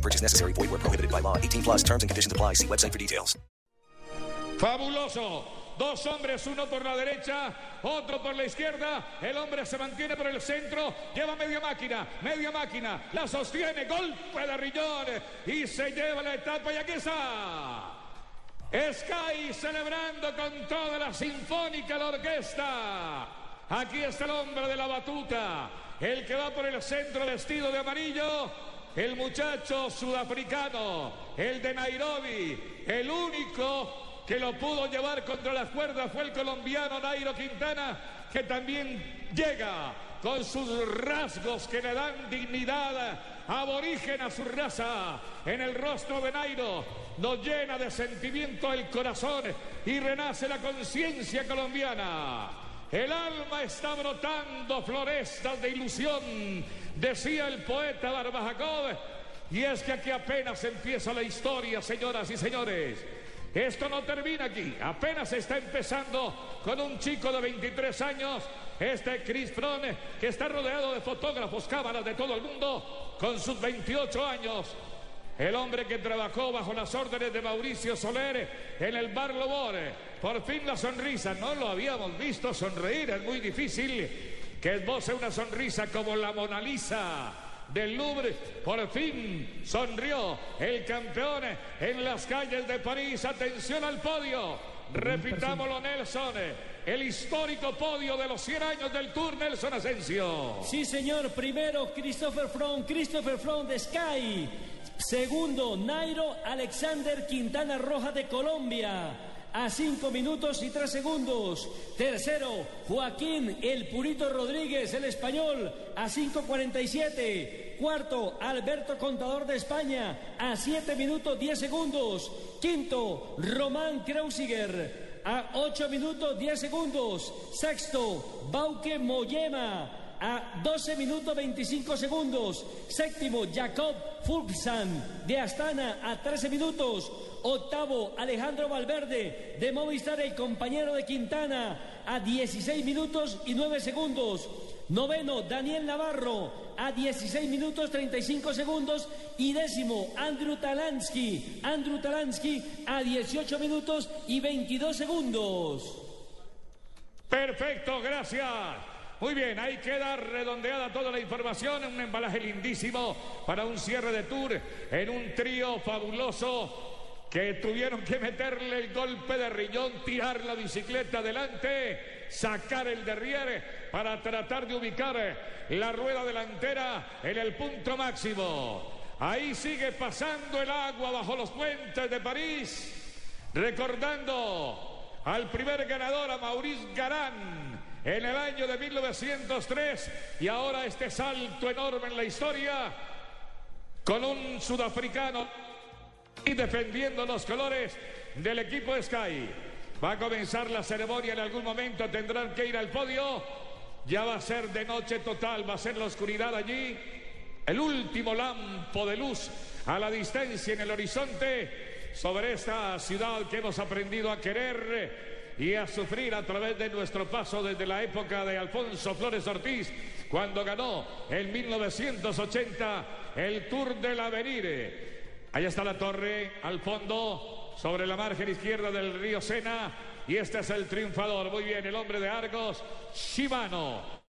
Purchase necessary. Void where prohibited by law. 18 plus terms and conditions apply. See website for details. Fabuloso. Dos hombres, uno por la derecha, otro por la izquierda. El hombre se mantiene por el centro. Lleva media máquina, media máquina. La sostiene. Golpe de riñón. Y se lleva la etapa. Y aquí está. Sky celebrando con toda la sinfónica la orquesta. Aquí está el hombre de la batuta. El que va por el centro vestido de amarillo. El muchacho sudafricano. El de Nairobi. El único que lo pudo llevar contra las cuerdas fue el colombiano Nairo Quintana, que también llega con sus rasgos que le dan dignidad aborigen a su raza. En el rostro de Nairo nos llena de sentimiento el corazón y renace la conciencia colombiana. El alma está brotando florestas de ilusión, decía el poeta Barbajacov. Y es que aquí apenas empieza la historia, señoras y señores. Esto no termina aquí, apenas está empezando con un chico de 23 años, este Chris Frone, que está rodeado de fotógrafos, cámaras de todo el mundo, con sus 28 años. El hombre que trabajó bajo las órdenes de Mauricio Soler en el Bar Lobore. Por fin la sonrisa, no lo habíamos visto sonreír, es muy difícil que esboce una sonrisa como la Mona Lisa del Louvre. Por fin sonrió el campeón en las calles de París. Atención al podio. Repitámoslo, Nelson. El histórico podio de los 100 años del Tour Nelson Asensio. Sí, señor. Primero, Christopher Froome, Christopher Froome de Sky. Segundo, Nairo Alexander Quintana Roja de Colombia a 5 minutos y 3 segundos. Tercero, Joaquín El Purito Rodríguez, el español, a 5.47. Cuarto, Alberto Contador de España, a 7 minutos 10 segundos. Quinto, Román Kreuziger, a 8 minutos 10 segundos. Sexto, Bauke Moyema, a 12 minutos 25 segundos. Séptimo, Jacob Fulksan de Astana a 13 minutos. Octavo, Alejandro Valverde de Movistar, el compañero de Quintana a 16 minutos y 9 segundos. Noveno, Daniel Navarro a 16 minutos 35 segundos. Y décimo, Andrew Talansky. Andrew Talansky a 18 minutos y 22 segundos. Perfecto, gracias. Muy bien, ahí queda redondeada toda la información, un embalaje lindísimo para un cierre de tour en un trío fabuloso que tuvieron que meterle el golpe de riñón, tirar la bicicleta adelante, sacar el derriere para tratar de ubicar la rueda delantera en el punto máximo. Ahí sigue pasando el agua bajo los puentes de París, recordando al primer ganador, a Maurice Garán en el año de 1903 y ahora este salto enorme en la historia con un sudafricano y defendiendo los colores del equipo Sky. Va a comenzar la ceremonia en algún momento, tendrán que ir al podio. Ya va a ser de noche total, va a ser la oscuridad allí. El último lampo de luz a la distancia en el horizonte sobre esta ciudad que hemos aprendido a querer y a sufrir a través de nuestro paso desde la época de Alfonso Flores Ortiz, cuando ganó en 1980 el Tour del Avenir. Ahí está la torre al fondo, sobre la margen izquierda del río Sena. Y este es el triunfador. Muy bien, el hombre de Argos, Shimano.